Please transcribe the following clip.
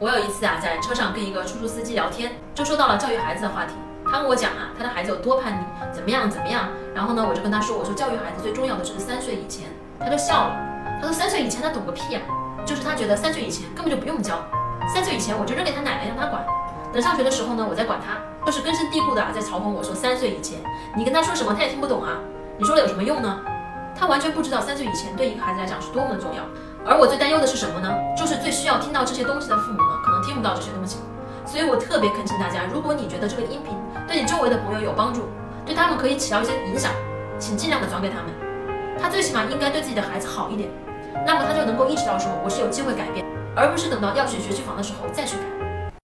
我有一次啊，在车上跟一个出租司机聊天，就说到了教育孩子的话题。他跟我讲啊，他的孩子有多叛逆，怎么样怎么样。然后呢，我就跟他说，我说教育孩子最重要的就是三岁以前。他就笑了，他说三岁以前他懂个屁呀，就是他觉得三岁以前根本就不用教，三岁以前我就扔给他奶奶让他管，等上学的时候呢，我再管他。就是根深蒂固的啊，在嘲讽我说三岁以前你跟他说什么他也听不懂啊，你说了有什么用呢？他完全不知道三岁以前对一个孩子来讲是多么的重要。而我最担忧的是什么呢？听到这些东西的父母呢，可能听不到这些东西。所以我特别恳请大家，如果你觉得这个音频对你周围的朋友有帮助，对他们可以起到一些影响，请尽量的转给他们。他最起码应该对自己的孩子好一点，那么他就能够意识到说我是有机会改变，而不是等到要选学区房的时候再去改。